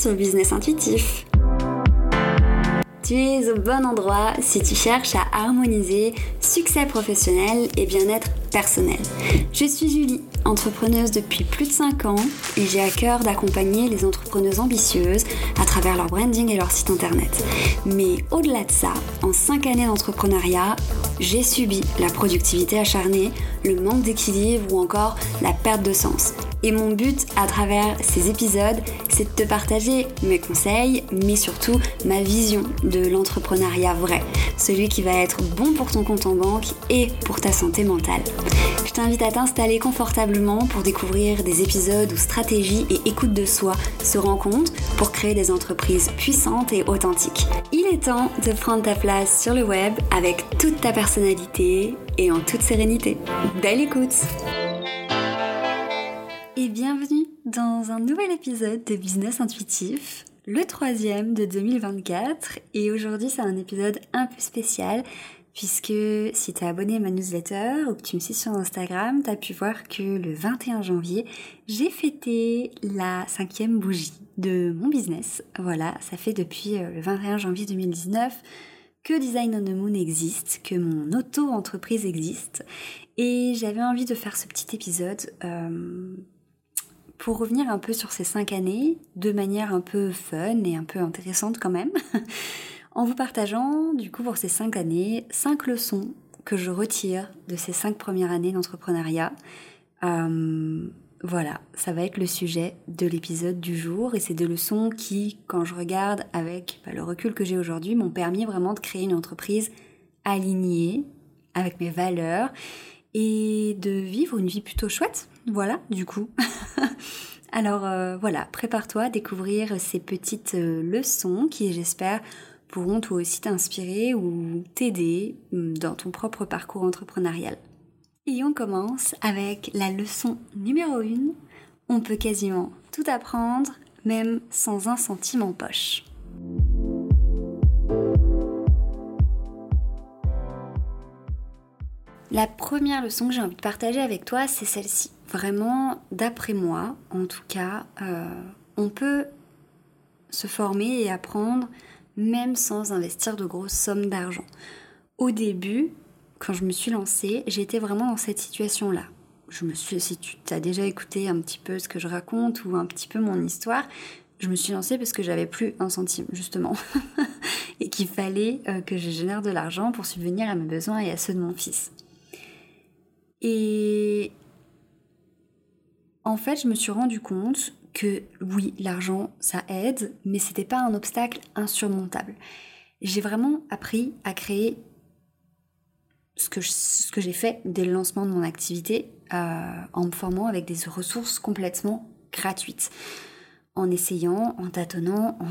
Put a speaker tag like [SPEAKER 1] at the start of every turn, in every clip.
[SPEAKER 1] sur Business Intuitif. Tu es au bon endroit si tu cherches à harmoniser succès professionnel et bien-être personnel. Je suis Julie, entrepreneuse depuis plus de 5 ans et j'ai à cœur d'accompagner les entrepreneuses ambitieuses à travers leur branding et leur site internet. Mais au-delà de ça, en 5 années d'entrepreneuriat, j'ai subi la productivité acharnée, le manque d'équilibre ou encore la perte de sens. Et mon but à travers ces épisodes, c'est de te partager mes conseils, mais surtout ma vision de l'entrepreneuriat vrai, celui qui va être bon pour ton compte en banque et pour ta santé mentale. Je t'invite à t'installer confortablement pour découvrir des épisodes où stratégie et écoute de soi se rencontrent pour créer des entreprises puissantes et authentiques. Il est temps de prendre ta place sur le web avec toute ta personnalité et en toute sérénité. Belle écoute dans un nouvel épisode de Business Intuitif, le troisième de 2024. Et aujourd'hui, c'est un épisode un peu spécial puisque si tu es abonné à ma newsletter ou que tu me suis sur Instagram, tu as pu voir que le 21 janvier, j'ai fêté la cinquième bougie de mon business. Voilà, ça fait depuis euh, le 21 janvier 2019 que Design on the Moon existe, que mon auto-entreprise existe. Et j'avais envie de faire ce petit épisode euh, pour revenir un peu sur ces cinq années, de manière un peu fun et un peu intéressante quand même, en vous partageant du coup pour ces cinq années, cinq leçons que je retire de ces cinq premières années d'entrepreneuriat. Euh, voilà, ça va être le sujet de l'épisode du jour et c'est des leçons qui, quand je regarde avec bah, le recul que j'ai aujourd'hui, m'ont permis vraiment de créer une entreprise alignée avec mes valeurs et de vivre une vie plutôt chouette. Voilà, du coup. Alors euh, voilà, prépare-toi à découvrir ces petites euh, leçons qui, j'espère, pourront toi aussi t'inspirer ou t'aider hum, dans ton propre parcours entrepreneurial. Et on commence avec la leçon numéro 1. On peut quasiment tout apprendre, même sans un centime en poche. La première leçon que j'ai envie de partager avec toi, c'est celle-ci. Vraiment, d'après moi, en tout cas, euh, on peut se former et apprendre même sans investir de grosses sommes d'argent. Au début, quand je me suis lancée, j'étais vraiment dans cette situation-là. Je me suis, si tu as déjà écouté un petit peu ce que je raconte ou un petit peu mon histoire, je me suis lancée parce que j'avais plus un centime justement et qu'il fallait euh, que je génère de l'argent pour subvenir à mes besoins et à ceux de mon fils. Et en fait, je me suis rendu compte que oui, l'argent, ça aide, mais c'était pas un obstacle insurmontable. J'ai vraiment appris à créer ce que, j'ai fait dès le lancement de mon activité euh, en me formant avec des ressources complètement gratuites en essayant, en tâtonnant, en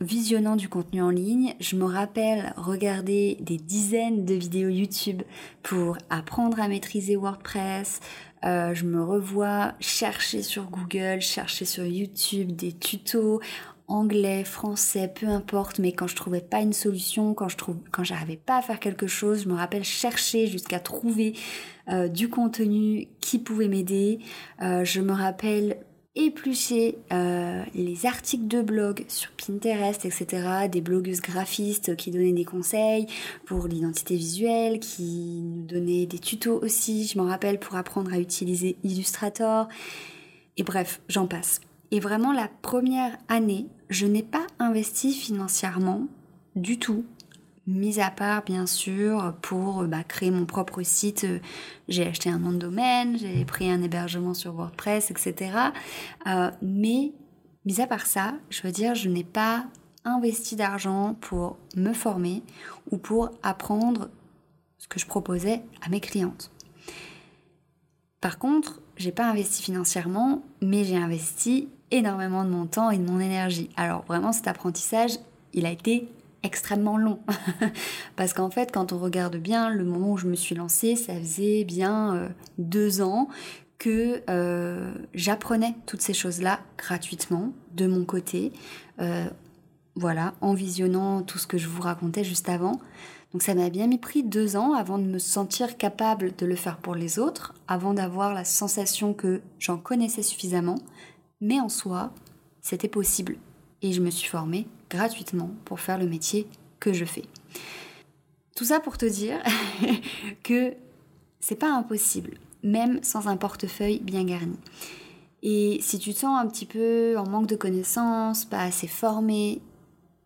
[SPEAKER 1] visionnant du contenu en ligne. Je me rappelle regarder des dizaines de vidéos YouTube pour apprendre à maîtriser WordPress. Euh, je me revois chercher sur Google, chercher sur YouTube des tutos anglais, français, peu importe, mais quand je trouvais pas une solution, quand je trouve, j'arrivais pas à faire quelque chose, je me rappelle chercher jusqu'à trouver euh, du contenu qui pouvait m'aider. Euh, je me rappelle éplucher euh, les articles de blog sur Pinterest, etc., des blogueuses graphistes qui donnaient des conseils pour l'identité visuelle, qui nous donnaient des tutos aussi, je m'en rappelle, pour apprendre à utiliser Illustrator. Et bref, j'en passe. Et vraiment, la première année, je n'ai pas investi financièrement du tout Mis à part, bien sûr, pour bah, créer mon propre site, euh, j'ai acheté un nom de domaine, j'ai pris un hébergement sur WordPress, etc. Euh, mais, mis à part ça, je veux dire, je n'ai pas investi d'argent pour me former ou pour apprendre ce que je proposais à mes clientes. Par contre, j'ai pas investi financièrement, mais j'ai investi énormément de mon temps et de mon énergie. Alors vraiment, cet apprentissage, il a été extrêmement long. Parce qu'en fait, quand on regarde bien, le moment où je me suis lancée, ça faisait bien euh, deux ans que euh, j'apprenais toutes ces choses-là gratuitement de mon côté. Euh, voilà, en visionnant tout ce que je vous racontais juste avant. Donc ça m'a bien mis pris deux ans avant de me sentir capable de le faire pour les autres, avant d'avoir la sensation que j'en connaissais suffisamment. Mais en soi, c'était possible et je me suis formée gratuitement pour faire le métier que je fais. Tout ça pour te dire que c'est pas impossible, même sans un portefeuille bien garni. Et si tu te sens un petit peu en manque de connaissances, pas assez formé,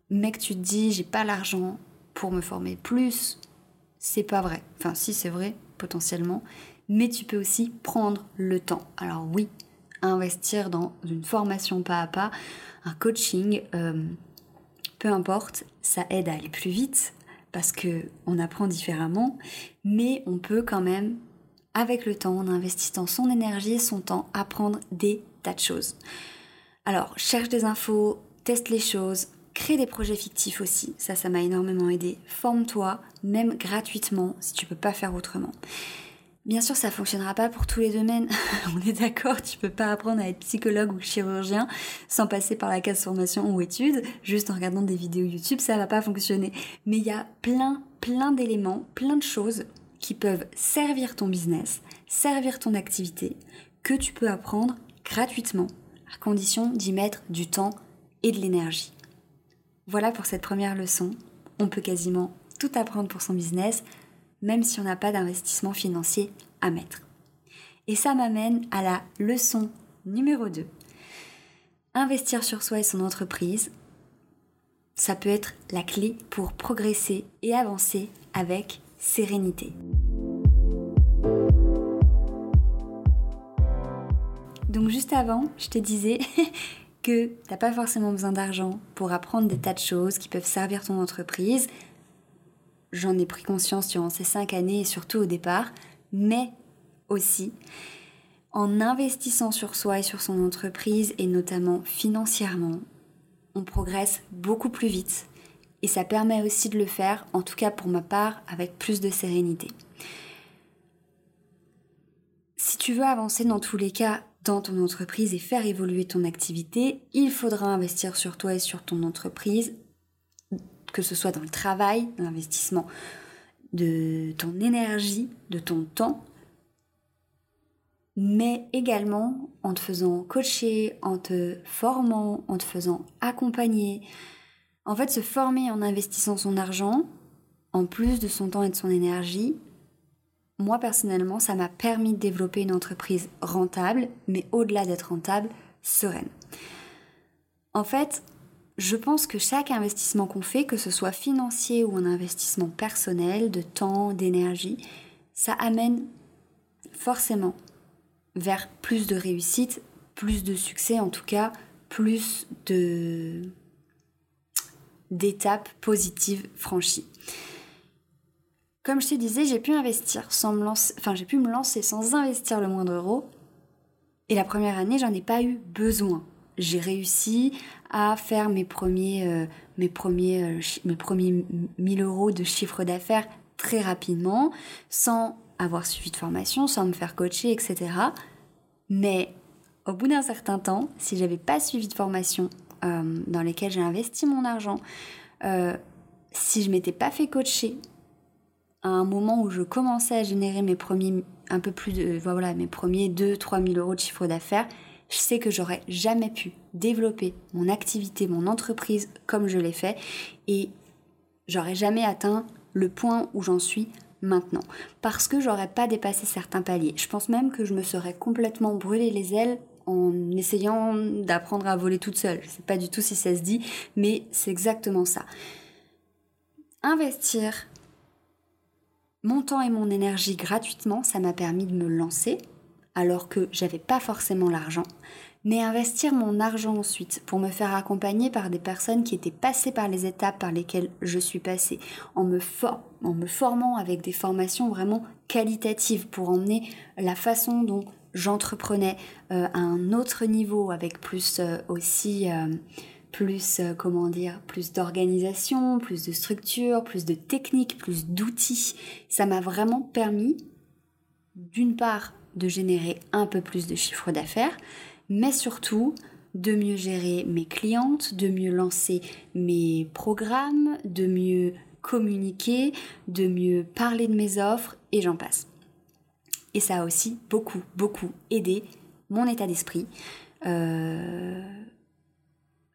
[SPEAKER 1] mais que tu te dis j'ai pas l'argent pour me former plus, c'est pas vrai. Enfin, si c'est vrai, potentiellement, mais tu peux aussi prendre le temps. Alors oui, investir dans une formation pas à pas, un coaching, euh, peu importe, ça aide à aller plus vite parce que on apprend différemment, mais on peut quand même avec le temps, en investissant son énergie et son temps, apprendre des tas de choses. Alors, cherche des infos, teste les choses, crée des projets fictifs aussi, ça, ça m'a énormément aidé. Forme-toi, même gratuitement, si tu peux pas faire autrement. Bien sûr, ça fonctionnera pas pour tous les domaines. On est d'accord, tu peux pas apprendre à être psychologue ou chirurgien sans passer par la case formation ou études. Juste en regardant des vidéos YouTube, ça va pas fonctionner. Mais il y a plein, plein d'éléments, plein de choses qui peuvent servir ton business, servir ton activité, que tu peux apprendre gratuitement, à condition d'y mettre du temps et de l'énergie. Voilà pour cette première leçon. On peut quasiment tout apprendre pour son business, même si on n'a pas d'investissement financier à mettre. Et ça m'amène à la leçon numéro 2. Investir sur soi et son entreprise, ça peut être la clé pour progresser et avancer avec sérénité. Donc juste avant, je te disais que t'as pas forcément besoin d'argent pour apprendre des tas de choses qui peuvent servir ton entreprise. J'en ai pris conscience durant ces cinq années et surtout au départ, mais aussi en investissant sur soi et sur son entreprise et notamment financièrement, on progresse beaucoup plus vite et ça permet aussi de le faire, en tout cas pour ma part, avec plus de sérénité. Si tu veux avancer dans tous les cas dans ton entreprise et faire évoluer ton activité, il faudra investir sur toi et sur ton entreprise, que ce soit dans le travail, l'investissement de ton énergie, de ton temps, mais également en te faisant coacher, en te formant, en te faisant accompagner, en fait, se former en investissant son argent, en plus de son temps et de son énergie, moi personnellement, ça m'a permis de développer une entreprise rentable, mais au-delà d'être rentable, sereine. En fait, je pense que chaque investissement qu'on fait, que ce soit financier ou un investissement personnel, de temps, d'énergie, ça amène forcément vers plus de réussite, plus de succès en tout cas, plus de d'étapes positives franchies. Comme je te disais, j'ai pu investir sans me lancer, enfin j'ai pu me lancer sans investir le moindre euro. Et la première année, j'en ai pas eu besoin. J'ai réussi à faire mes premiers, euh, mes premiers, euh, mes premiers 1000 euros de chiffre d'affaires très rapidement, sans avoir suivi de formation, sans me faire coacher, etc. Mais au bout d'un certain temps, si j'avais pas suivi de formation euh, dans lesquels j'ai investi mon argent, si je m'étais pas fait coacher à un moment où je commençais à générer mes premiers, un peu plus de, voilà, mes premiers 2-3 000 euros de chiffre d'affaires, je sais que j'aurais jamais pu développer mon activité, mon entreprise comme je l'ai fait et j'aurais jamais atteint le point où j'en suis maintenant parce que j'aurais pas dépassé certains paliers. Je pense même que je me serais complètement brûlé les ailes en essayant d'apprendre à voler toute seule. Je sais pas du tout si ça se dit, mais c'est exactement ça. Investir mon temps et mon énergie gratuitement, ça m'a permis de me lancer alors que j'avais pas forcément l'argent. Mais investir mon argent ensuite pour me faire accompagner par des personnes qui étaient passées par les étapes par lesquelles je suis passée, en me, formant avec des formations vraiment qualitatives pour emmener la façon dont j'entreprenais euh, à un autre niveau avec plus euh, aussi euh, plus comment dire plus d'organisation, plus de structure, plus de technique, plus d'outils. Ça m'a vraiment permis d'une part de générer un peu plus de chiffre d'affaires, mais surtout de mieux gérer mes clientes, de mieux lancer mes programmes, de mieux communiquer, de mieux parler de mes offres et j'en passe. Et ça a aussi beaucoup, beaucoup aidé mon état d'esprit euh,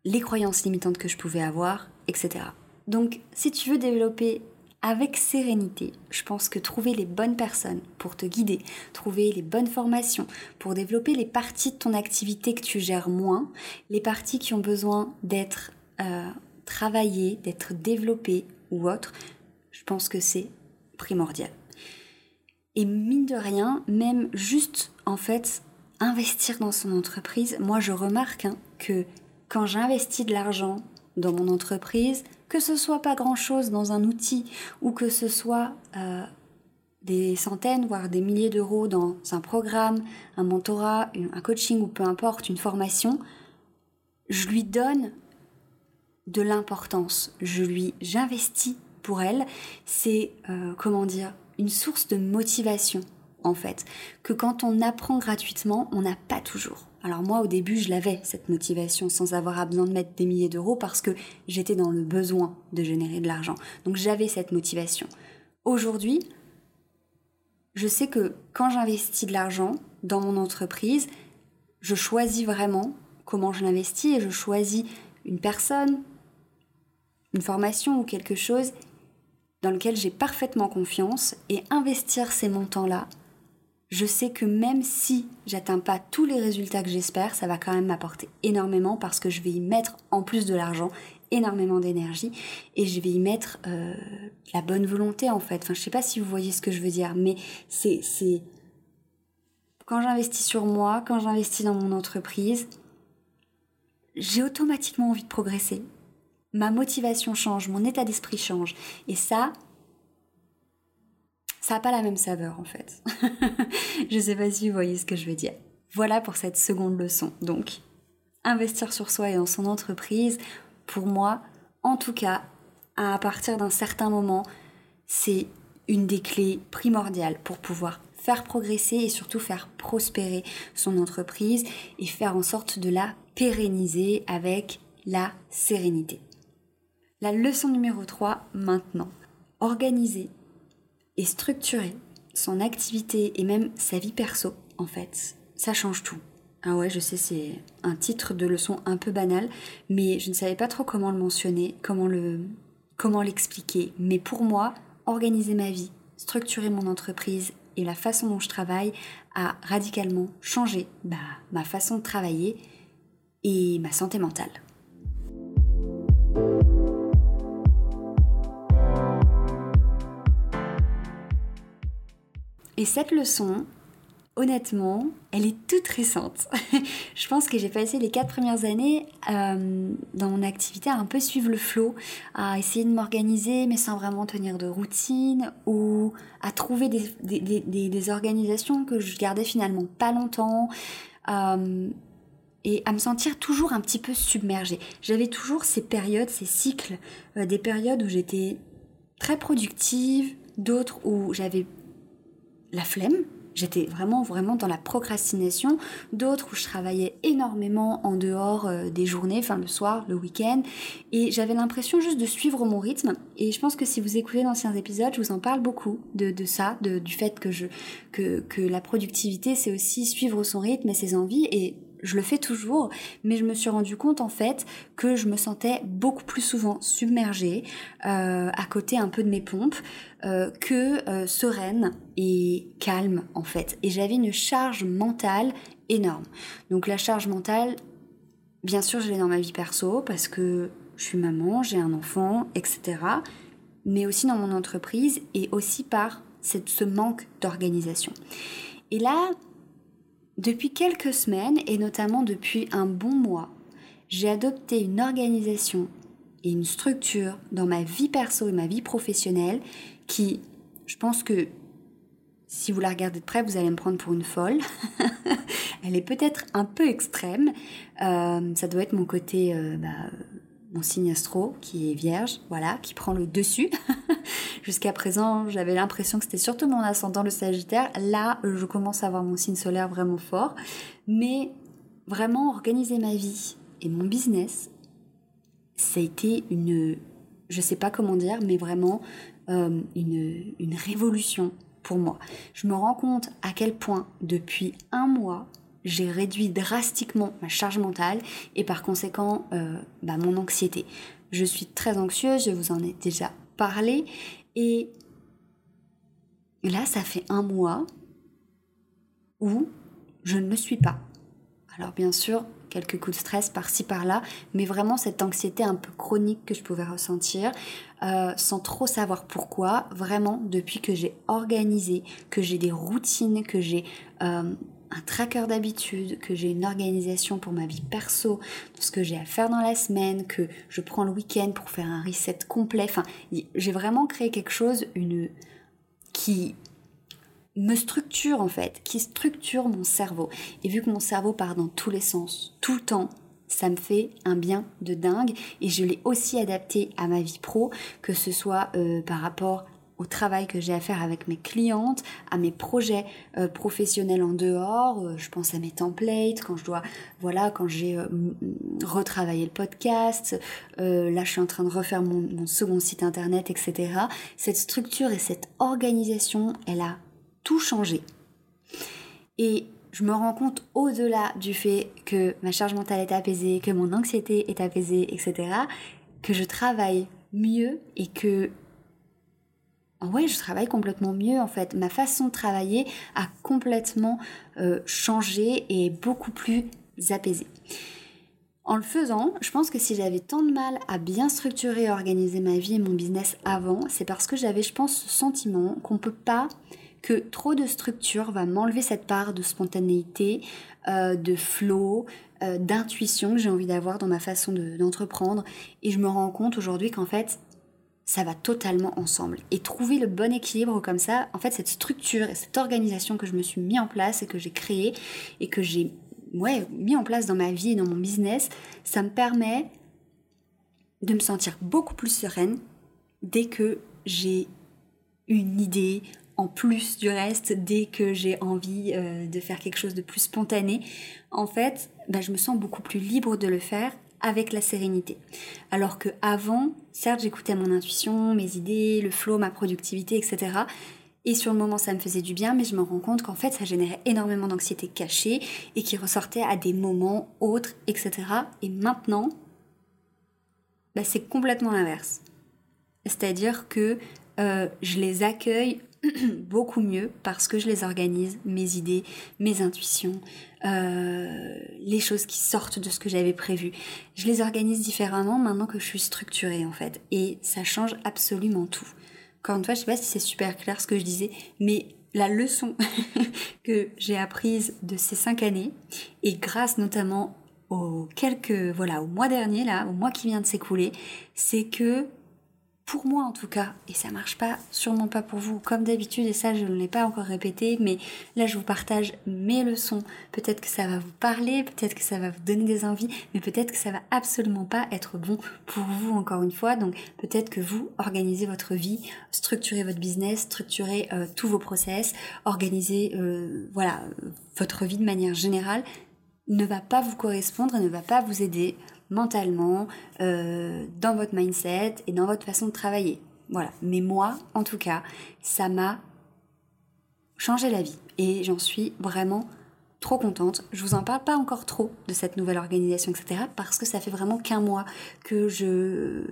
[SPEAKER 1] les croyances limitantes que je pouvais avoir, etc. Donc si tu veux développer avec sérénité, je pense que trouver les bonnes personnes pour te guider, trouver les bonnes formations, pour développer les parties de ton activité que tu gères moins, les parties qui ont besoin d'être euh, travaillées, d'être développées ou autres, je pense que c'est primordial. Et mine de rien, même juste en fait investir dans son entreprise, moi je remarque hein, que quand j'investis de l'argent dans mon entreprise, que ce soit pas grand-chose dans un outil ou que ce soit euh, des centaines, voire des milliers d'euros dans un programme, un mentorat, un coaching ou peu importe, une formation, je lui donne de l'importance. Je lui, j'investis pour elle. C'est, euh, comment dire, une source de motivation en fait, que quand on apprend gratuitement, on n'a pas toujours. Alors moi au début je l'avais cette motivation sans avoir besoin de mettre des milliers d'euros parce que j'étais dans le besoin de générer de l'argent. Donc j'avais cette motivation. Aujourd'hui, je sais que quand j'investis de l'argent dans mon entreprise, je choisis vraiment comment je l'investis et je choisis une personne, une formation ou quelque chose dans lequel j'ai parfaitement confiance et investir ces montants-là, je sais que même si j'atteins pas tous les résultats que j'espère, ça va quand même m'apporter énormément parce que je vais y mettre en plus de l'argent énormément d'énergie et je vais y mettre euh, la bonne volonté en fait. Enfin, je sais pas si vous voyez ce que je veux dire, mais c'est c'est quand j'investis sur moi, quand j'investis dans mon entreprise, j'ai automatiquement envie de progresser ma motivation change, mon état d'esprit change. Et ça, ça n'a pas la même saveur en fait. je sais pas si vous voyez ce que je veux dire. Voilà pour cette seconde leçon. Donc, investir sur soi et dans son entreprise, pour moi, en tout cas, à partir d'un certain moment, c'est une des clés primordiales pour pouvoir faire progresser et surtout faire prospérer son entreprise et faire en sorte de la pérenniser avec la sérénité. La leçon numéro 3 maintenant. Organiser et structurer son activité et même sa vie perso, en fait, ça change tout. Ah ouais, je sais, c'est un titre de leçon un peu banal, mais je ne savais pas trop comment le mentionner, comment le comment l'expliquer. Mais pour moi, organiser ma vie, structurer mon entreprise et la façon dont je travaille a radicalement changé bah, ma façon de travailler et ma santé mentale. Et cette leçon, honnêtement, elle est toute récente. je pense que j'ai passé les quatre premières années euh, dans mon activité à un peu suivre le flot, à essayer de m'organiser mais sans vraiment tenir de routine ou à trouver des, organisations que je gardais finalement pas longtemps. Euh, et à me sentir toujours un petit peu submergée. J'avais toujours ces périodes, ces cycles, euh, des périodes où j'étais très productive, d'autres où j'avais la flemme. J'étais vraiment vraiment dans la procrastination, d'autres où je travaillais énormément en dehors euh, des journées, enfin le soir, le week-end, et j'avais l'impression juste de suivre mon rythme. Et je pense que si vous écoutez d'anciens épisodes, je vous en parle beaucoup de, de ça, de, du fait que je que, que la productivité c'est aussi suivre son rythme et ses envies. Et je le fais toujours, mais je me suis rendu compte en fait que je me sentais beaucoup plus souvent submergée, euh, à côté un peu de mes pompes, euh, que euh, sereine et calme en fait. Et j'avais une charge mentale énorme. Donc la charge mentale, bien sûr, je l'ai dans ma vie perso parce que je suis maman, j'ai un enfant, etc. Mais aussi dans mon entreprise et aussi par cette, ce manque d'organisation. Et là, depuis quelques semaines, et notamment depuis un bon mois, j'ai adopté une organisation et une structure dans ma vie perso et ma vie professionnelle qui, je pense que si vous la regardez de près, vous allez me prendre pour une folle. Elle est peut-être un peu extrême. Euh, ça doit être mon côté euh, bah, mon signe astro qui est vierge, voilà, qui prend le dessus. Jusqu'à présent, j'avais l'impression que c'était surtout mon ascendant le Sagittaire. Là, je commence à avoir mon signe solaire vraiment fort. Mais vraiment organiser ma vie et mon business, ça a été une, je sais pas comment dire, mais vraiment euh, une, une révolution pour moi. Je me rends compte à quel point depuis un mois, j'ai réduit drastiquement ma charge mentale et par conséquent euh, bah, mon anxiété. Je suis très anxieuse, je vous en ai déjà parlé et là ça fait un mois où je ne le suis pas. Alors bien sûr, quelques coups de stress par-ci par-là, mais vraiment cette anxiété un peu chronique que je pouvais ressentir euh, sans trop savoir pourquoi, vraiment depuis que j'ai organisé, que j'ai des routines, que j'ai euh, un tracker d'habitude, que j'ai une organisation pour ma vie perso, ce que j'ai à faire dans la semaine, que je prends le week-end pour faire un reset complet. Enfin, j'ai vraiment créé quelque chose, une qui me structure en fait, qui structure mon cerveau. Et vu que mon cerveau part dans tous les sens, tout le temps, ça me fait un bien de dingue. Et je l'ai aussi adapté à ma vie pro, que ce soit euh, par rapport au travail que j'ai à faire avec mes clientes, à mes projets euh, professionnels en dehors, euh, je pense à mes templates, quand je dois, voilà, quand j'ai retravaillé le podcast, là je suis en train de refaire mon second site internet, etc. Cette structure et cette organisation, elle a tout changé. Et je me rends compte au-delà du fait que ma charge mentale est apaisée, que mon anxiété est apaisée, etc., que je travaille mieux et que ouais, je travaille complètement mieux en fait. Ma façon de travailler a complètement euh, changé et est beaucoup plus apaisée. En le faisant, je pense que si j'avais tant de mal à bien structurer et organiser ma vie et mon business avant, c'est parce que j'avais, je pense, ce sentiment qu'on peut pas que trop de structure va m'enlever cette part de spontanéité, euh, de flow, euh, d'intuition que j'ai envie d'avoir dans ma façon d'entreprendre. et je me rends compte aujourd'hui qu'en fait, ça va totalement ensemble. Et trouver le bon équilibre comme ça, en fait, cette structure et cette organisation que je me suis mis en place et que j'ai créée et que j'ai ouais, mis en place dans ma vie et dans mon business, ça me permet de me sentir beaucoup plus sereine dès que j'ai une idée, en plus du reste, dès que j'ai envie euh, de faire quelque chose de plus spontané, en fait, bah, je me sens beaucoup plus libre de le faire avec la sérénité. Alors que avant, certes, j'écoutais mon intuition, mes idées, le flow, ma productivité, etc. Et sur le moment, ça me faisait du bien, mais je me rends compte qu'en fait, ça générait énormément d'anxiété cachée et qui ressortait à des moments autres, etc. Et maintenant, bah, c'est complètement l'inverse. C'est-à-dire que euh, je les accueille beaucoup mieux parce que je les organise, mes idées, mes intuitions, euh, les choses qui sortent de ce que j'avais prévu. Je les organise différemment maintenant que je suis structurée en fait. Et ça change absolument tout. Encore une fois, je sais pas si c'est super clair ce que je disais, mais la leçon que j'ai apprise de ces cinq années, et grâce notamment aux quelques, voilà, au mois dernier, là, au mois qui vient de s'écouler, c'est que pour moi en tout cas, et ça marche pas, sûrement pas pour vous, comme d'habitude, et ça je ne l'ai pas encore répété, mais là je vous partage mes leçons. Peut-être que ça va vous parler, peut-être que ça va vous donner des envies, mais peut-être que ça va absolument pas être bon pour vous encore une fois. Donc peut-être que vous organisez votre vie, structurez votre business, structurez euh, tous vos process, organisez euh, voilà votre vie de manière générale ne va pas vous correspondre et ne va pas vous aider mentalement, euh, dans votre mindset et dans votre façon de travailler. Voilà. Mais moi, en tout cas, ça m'a changé la vie et j'en suis vraiment trop contente. Je vous en parle pas encore trop de cette nouvelle organisation, etc. parce que ça fait vraiment qu'un mois que je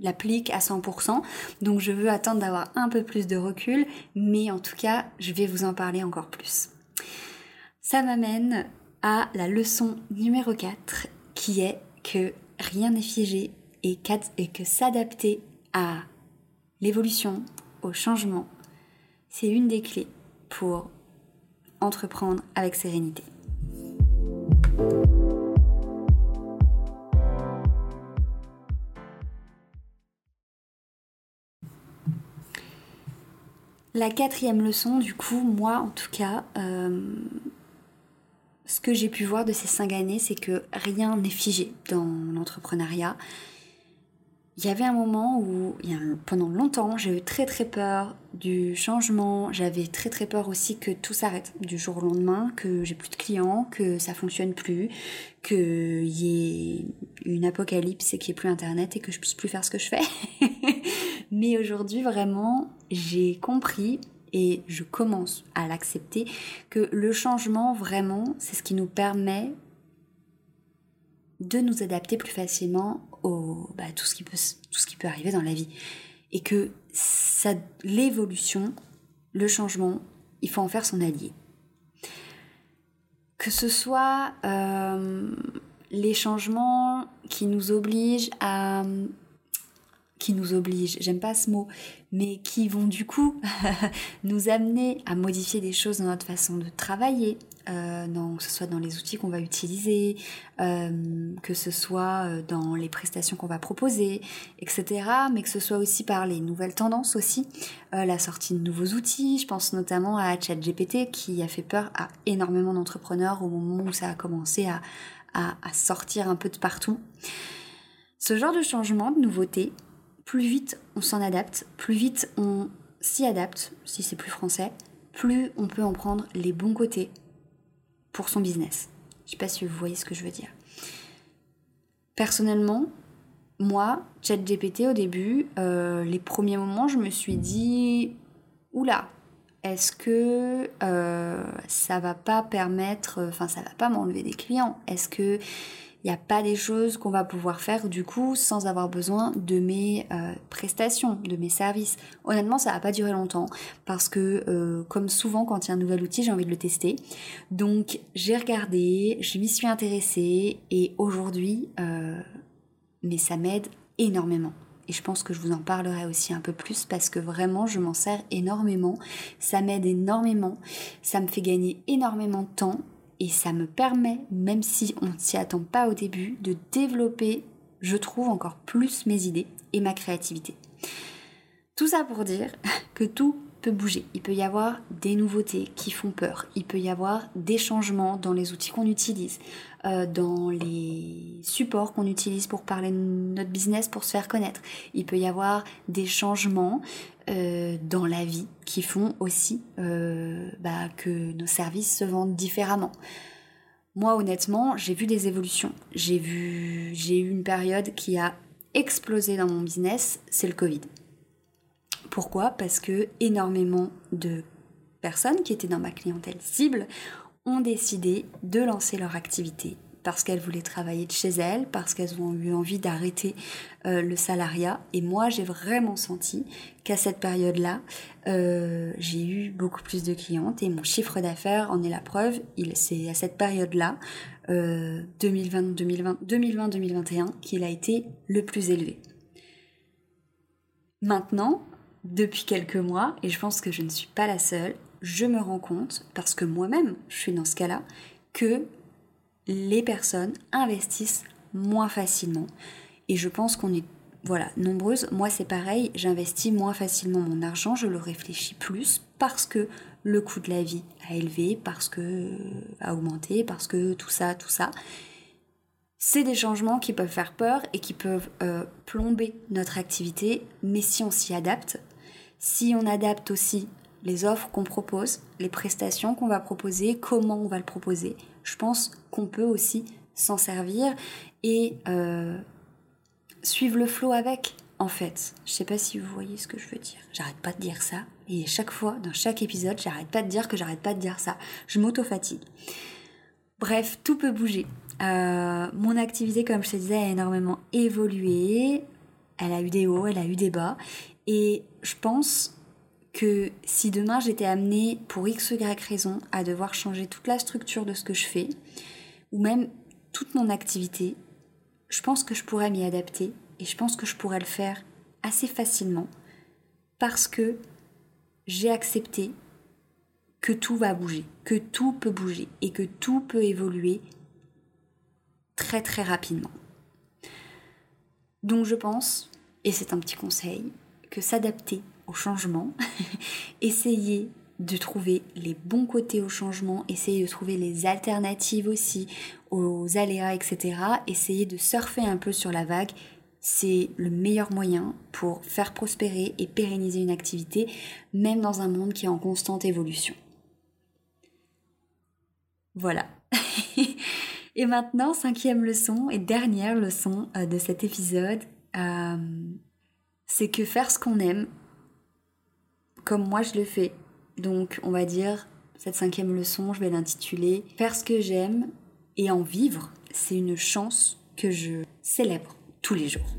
[SPEAKER 1] l'applique à 100%. Donc je veux attendre d'avoir un peu plus de recul, mais en tout cas, je vais vous en parler encore plus. Ça m'amène à la leçon numéro 4 qui est que rien n'est figé et, que s'adapter à l'évolution, au changement, c'est une des clés pour entreprendre avec sérénité. La quatrième leçon, du coup, moi en tout cas, euh, ce que j'ai pu voir de ces cinq années, c'est que rien n'est figé dans l'entrepreneuriat. Il y avait un moment où, pendant longtemps, j'ai eu très très peur du changement. J'avais très très peur aussi que tout s'arrête du jour au lendemain, que j'ai plus de clients, que ça fonctionne plus, qu'il y ait une apocalypse et qu'il n'y ait plus internet et que je puisse plus faire ce que je fais. Mais aujourd'hui, vraiment, j'ai compris et je commence à l'accepter, que le changement, vraiment, c'est ce qui nous permet de nous adapter plus facilement au bah, tout, ce qui peut, tout ce qui peut arriver dans la vie. Et que l'évolution, le changement, il faut en faire son allié. Que ce soit euh, les changements qui nous obligent à qui nous obligent, j'aime pas ce mot, mais qui vont du coup nous amener à modifier des choses dans notre façon de travailler, euh, que ce soit dans les outils qu'on va utiliser, euh, que ce soit euh, dans les prestations qu'on va proposer, etc. Mais que ce soit aussi par les nouvelles tendances aussi, la sortie de nouveaux outils. Je pense notamment à ChatGPT qui a fait peur à énormément d'entrepreneurs au moment où ça a commencé à, à sortir un peu de partout. Ce genre de changement, de nouveauté, plus vite on s'en adapte, plus vite on s'y adapte, si c'est plus français, plus on peut en prendre les bons côtés pour son business. Je sais pas si vous voyez ce que je veux dire. Personnellement, moi, ChatGPT au début, euh, les premiers moments, je me suis dit, oula, est-ce que euh, ça va pas permettre, enfin ça va pas m'enlever des clients? Est-ce que il n'y a pas des choses qu'on va pouvoir faire du coup sans avoir besoin de mes euh, prestations, de mes services. Honnêtement, ça va pas durer longtemps parce que euh, comme souvent quand il y a un nouvel outil, j'ai envie de le tester. Donc j'ai regardé, je m'y suis intéressée et aujourd'hui, euh, mais ça m'aide énormément. Et je pense que je vous en parlerai aussi un peu plus parce que vraiment je m'en sers énormément. Ça m'aide énormément. Ça me fait gagner énormément de temps et ça me permet, même si on ne s'y attend pas au début, de développer, je trouve, encore plus mes idées et ma créativité. Tout ça pour dire que tout peut bouger. Il peut y avoir des nouveautés qui font peur. Il peut y avoir des changements dans les outils qu'on utilise, euh, dans les supports qu'on utilise pour parler de notre business, pour se faire connaître. Il peut y avoir des changements euh, dans la vie qui font aussi euh, bah, que nos services se vendent différemment. Moi, honnêtement, j'ai vu des évolutions. J'ai vu, j'ai eu une période qui a explosé dans mon business, c'est le Covid. Pourquoi? Parce que énormément de personnes qui étaient dans ma clientèle cible ont décidé de lancer leur activité parce qu'elles voulaient travailler de chez elles, parce qu'elles ont eu envie d'arrêter euh, le salariat. Et moi, j'ai vraiment senti qu'à cette période-là, euh, j'ai eu beaucoup plus de clientes et mon chiffre d'affaires en est la preuve. C'est à cette période-là, 2020-2021, qu'il a été le plus élevé. Maintenant, depuis quelques mois, et je pense que je ne suis pas la seule, je me rends compte, parce que moi-même, je suis dans ce cas-là, que les personnes investissent moins facilement. Et je pense qu'on est voilà, nombreuses. Moi, c'est pareil, j'investis moins facilement mon argent, je le réfléchis plus parce que le coût de la vie a élevé, parce que euh, a augmenté, parce que tout ça, tout ça. C'est des changements qui peuvent faire peur et qui peuvent euh, plomber notre activité, mais si on s'y adapte, si on adapte aussi les offres qu'on propose, les prestations qu'on va proposer, comment on va le proposer, je pense qu'on peut aussi s'en servir et euh, suivre le flow avec, en fait. Je sais pas si vous voyez ce que je veux dire. J'arrête pas de dire ça. Et chaque fois, dans chaque épisode, j'arrête pas de dire que j'arrête pas de dire ça. Je m'auto-fatigue. Bref, tout peut bouger. Euh, mon activité, comme je te disais, a énormément évolué. Elle a eu des hauts, elle a eu des bas. Et je pense que si demain j'étais amenée pour x y raison à devoir changer toute la structure de ce que je fais, ou même toute mon activité, je pense que je pourrais m'y adapter et je pense que je pourrais le faire assez facilement parce que j'ai accepté que tout va bouger, que tout peut bouger et que tout peut évoluer très très rapidement. Donc je pense, et c'est un petit conseil, que s'adapter au changement, essayer de trouver les bons côtés au changement, essayer de trouver les alternatives aussi aux aléas, etc. Essayer de surfer un peu sur la vague, c'est le meilleur moyen pour faire prospérer et pérenniser une activité, même dans un monde qui est en constante évolution. Voilà. et maintenant, cinquième leçon et dernière leçon euh, de cet épisode, euh, c'est que faire ce qu'on aime, comme moi je le fais, Donc on va dire, cette cinquième leçon, je vais l'intituler Faire ce que j'aime et en vivre, c'est une chance que je célèbre tous les jours.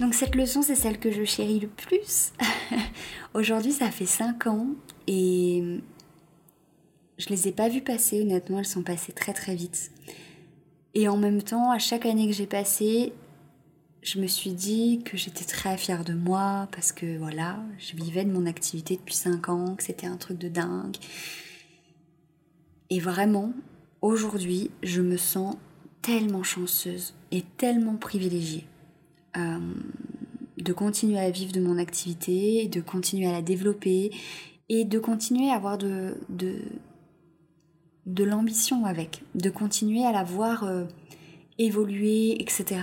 [SPEAKER 1] Donc cette leçon, c'est celle que je chéris le plus. Aujourd'hui, ça fait 5 ans et je les ai pas vues passer, honnêtement, elles sont passées très très vite. Et en même temps, à chaque année que j'ai passée, je me suis dit que j'étais très fière de moi parce que voilà, je vivais de mon activité depuis 5 ans, que c'était un truc de dingue. Et vraiment, aujourd'hui, je me sens tellement chanceuse et tellement privilégiée euh, de continuer à vivre de mon activité, de continuer à la développer et de continuer à avoir de, de, de l'ambition avec, de continuer à la voir euh, évoluer, etc.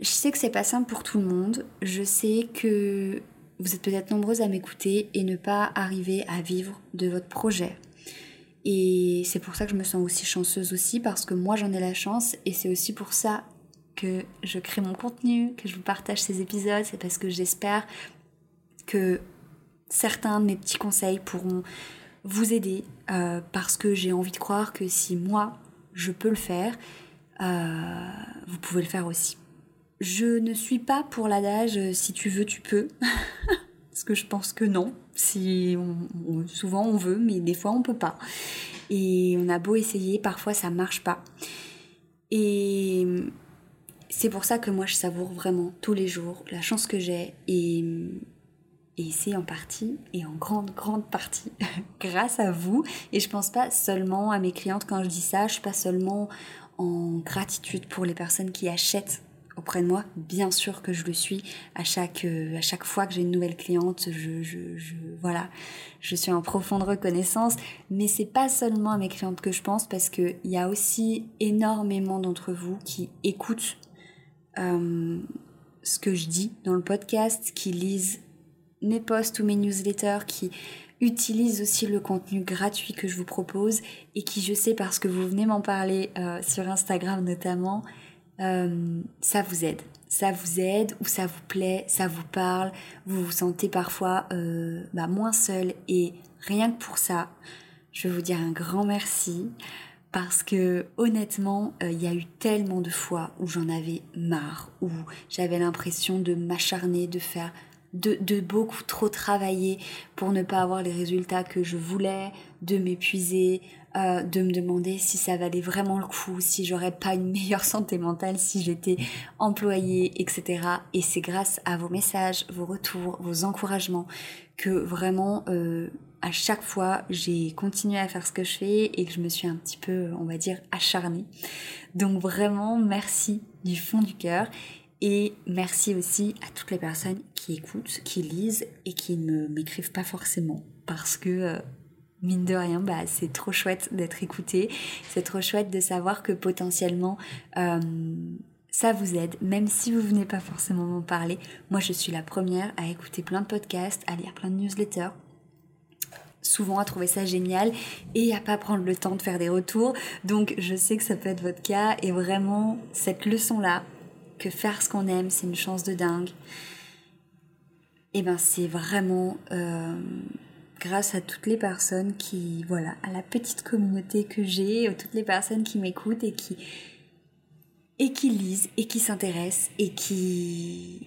[SPEAKER 1] Je sais que c'est pas simple pour tout le monde. Je sais que vous êtes peut-être nombreuses à m'écouter et ne pas arriver à vivre de votre projet. Et c'est pour ça que je me sens aussi chanceuse aussi parce que moi j'en ai la chance et c'est aussi pour ça que je crée mon contenu, que je vous partage ces épisodes, c'est parce que j'espère que certains de mes petits conseils pourront vous aider euh, parce que j'ai envie de croire que si moi je peux le faire, euh, vous pouvez le faire aussi. Je ne suis pas pour l'adage euh, si tu veux, tu peux. Parce que je pense que non. Si souvent on veut, mais des fois on peut pas. Et on a beau essayer, parfois ça marche pas. Et c'est pour ça que moi je savoure vraiment tous les jours la chance que j'ai et, et c'est en partie et en grande grande partie grâce à vous et je pense pas seulement à mes clientes quand je dis ça, je suis pas seulement en gratitude pour les personnes qui achètent auprès de moi. Bien sûr que je le suis à chaque, euh, à chaque fois que j'ai une nouvelle cliente. Je, je, voilà, je suis en profonde reconnaissance. Mais c'est pas seulement à mes clientes que je pense parce qu'il y a aussi énormément d'entre vous qui écoutent euh, ce que je dis dans le podcast, qui lisent mes posts ou mes newsletters, qui utilisent aussi le contenu gratuit que je vous propose et qui, je sais, parce que vous venez m'en parler euh, sur Instagram notamment, euh, ça vous aide. Ça vous aide ou ça vous plaît, ça vous parle, vous vous sentez parfois euh, bah, moins seul et rien que pour ça, je vais vous dire un grand merci parce que honnêtement, il y a eu tellement de fois où j'en avais marre, où j'avais l'impression de m'acharner, de faire de, beaucoup trop travailler pour ne pas avoir les résultats que je voulais, de m'épuiser, euh, de me demander si ça valait vraiment le coup, si j'aurais pas une meilleure santé mentale si j'étais employée, etc. Et c'est grâce à vos messages, vos retours, vos encouragements que vraiment euh, à chaque fois j'ai continué à faire ce que je fais et que je me suis un petit peu, on va dire, acharnée. Donc vraiment merci du fond du cœur. Et merci aussi à toutes les personnes qui écoutent, qui lisent et qui ne m'écrivent pas forcément parce que euh, mine de rien, bah, c'est trop chouette d'être écouté. C'est trop chouette de savoir que potentiellement, euh, ça vous aide, même si vous venez pas forcément m'en parler. Moi, je suis la première à écouter plein de podcasts, à lire plein de newsletters souvent à trouver ça génial et à pas prendre le temps de faire des retours. Donc je sais que ça peut être votre cas et vraiment cette leçon là que faire ce qu'on aime c'est une chance de dingue. Et eh ben c'est vraiment euh, grâce à toutes les personnes qui, voilà, à la petite communauté que j'ai, toutes les personnes qui m'écoutent et qui, et qui lisent et qui s'intéressent et qui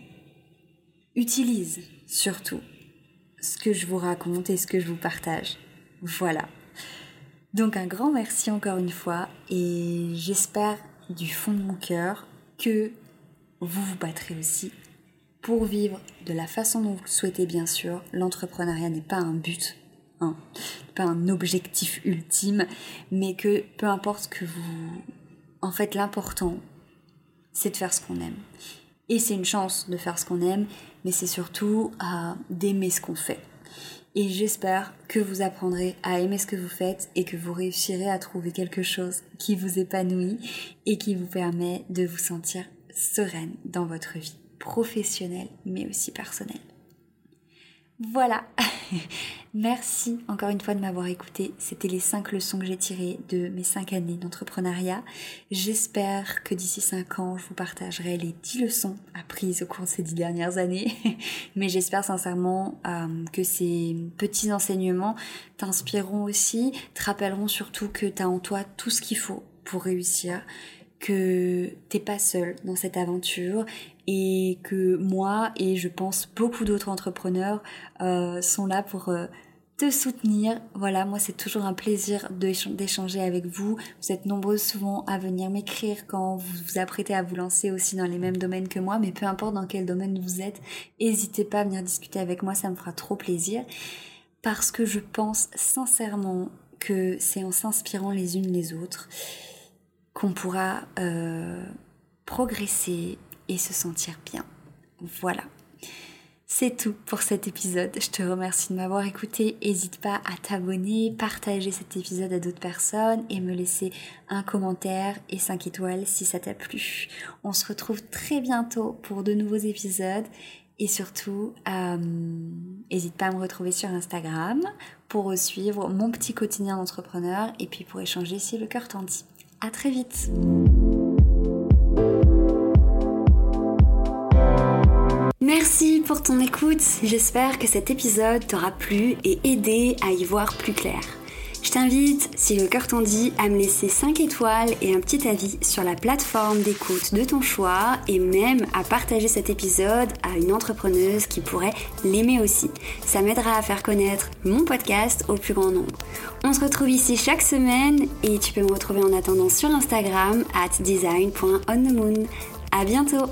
[SPEAKER 1] utilisent surtout ce que je vous raconte et ce que je vous partage. Voilà. Donc un grand merci encore une fois et j'espère du fond de mon cœur que vous vous battrez aussi pour vivre de la façon dont vous le souhaitez, bien sûr, l'entrepreneuriat n'est pas un but, hein, pas un objectif ultime, mais que peu importe que vous... En fait, l'important, c'est de faire ce qu'on aime. Et c'est une chance de faire ce qu'on aime, mais c'est surtout d'aimer ce qu'on fait. Et j'espère que vous apprendrez à aimer ce que vous faites et que vous réussirez à trouver quelque chose qui vous épanouit et qui vous permet de vous sentir sereine dans votre vie professionnelle mais aussi personnelle. Voilà, Merci encore une fois de m'avoir écouté. C'était les 5 leçons que j'ai tirées de mes 5 années d'entrepreneuriat. J'espère que d'ici 5 ans, je vous partagerai les 10 leçons apprises au cours de ces 10 dernières années. Mais j'espère sincèrement euh, que ces petits enseignements t'inspireront aussi, te rappelleront surtout que tu as en toi tout ce qu'il faut pour réussir que t'es pas seul dans cette aventure et que moi et je pense beaucoup d'autres entrepreneurs euh, sont là pour euh, te soutenir. Voilà, moi c'est toujours un plaisir d'échanger avec vous. Vous êtes nombreuses souvent à venir m'écrire quand vous vous apprêtez à vous lancer aussi dans les mêmes domaines que moi, mais peu importe dans quel domaine vous êtes, n'hésitez pas à venir discuter avec moi, ça me fera trop plaisir. Parce que je pense sincèrement que c'est en s'inspirant les unes les autres qu'on pourra euh, progresser et se sentir bien. Voilà. C'est tout pour cet épisode. Je te remercie de m'avoir écouté. N'hésite pas à t'abonner, partager cet épisode à d'autres personnes et me laisser un commentaire et 5 étoiles si ça t'a plu. On se retrouve très bientôt pour de nouveaux épisodes. Et surtout, n'hésite euh, pas à me retrouver sur Instagram pour suivre mon petit quotidien d'entrepreneur et puis pour échanger si le cœur t'en dit. À très vite Merci pour ton écoute, j'espère que cet épisode t'aura plu et aidé à y voir plus clair. Je t'invite, si le cœur t'en dit, à me laisser 5 étoiles et un petit avis sur la plateforme d'écoute de ton choix et même à partager cet épisode à une entrepreneuse qui pourrait l'aimer aussi. Ça m'aidera à faire connaître mon podcast au plus grand nombre. On se retrouve ici chaque semaine et tu peux me retrouver en attendant sur Instagram at design.onthemoon. À bientôt!